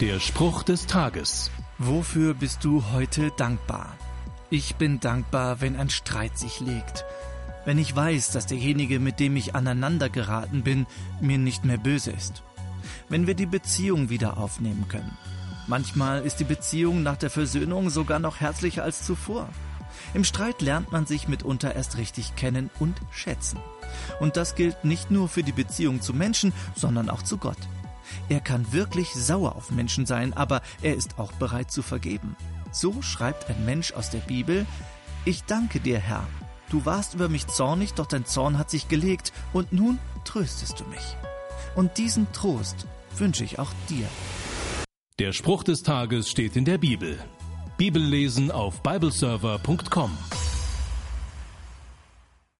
Der Spruch des Tages. Wofür bist du heute dankbar? Ich bin dankbar, wenn ein Streit sich legt. Wenn ich weiß, dass derjenige, mit dem ich aneinander geraten bin, mir nicht mehr böse ist. Wenn wir die Beziehung wieder aufnehmen können. Manchmal ist die Beziehung nach der Versöhnung sogar noch herzlicher als zuvor. Im Streit lernt man sich mitunter erst richtig kennen und schätzen. Und das gilt nicht nur für die Beziehung zu Menschen, sondern auch zu Gott. Er kann wirklich sauer auf Menschen sein, aber er ist auch bereit zu vergeben. So schreibt ein Mensch aus der Bibel, Ich danke dir, Herr. Du warst über mich zornig, doch dein Zorn hat sich gelegt, und nun tröstest du mich. Und diesen Trost wünsche ich auch dir. Der Spruch des Tages steht in der Bibel. Bibellesen auf bibleserver.com.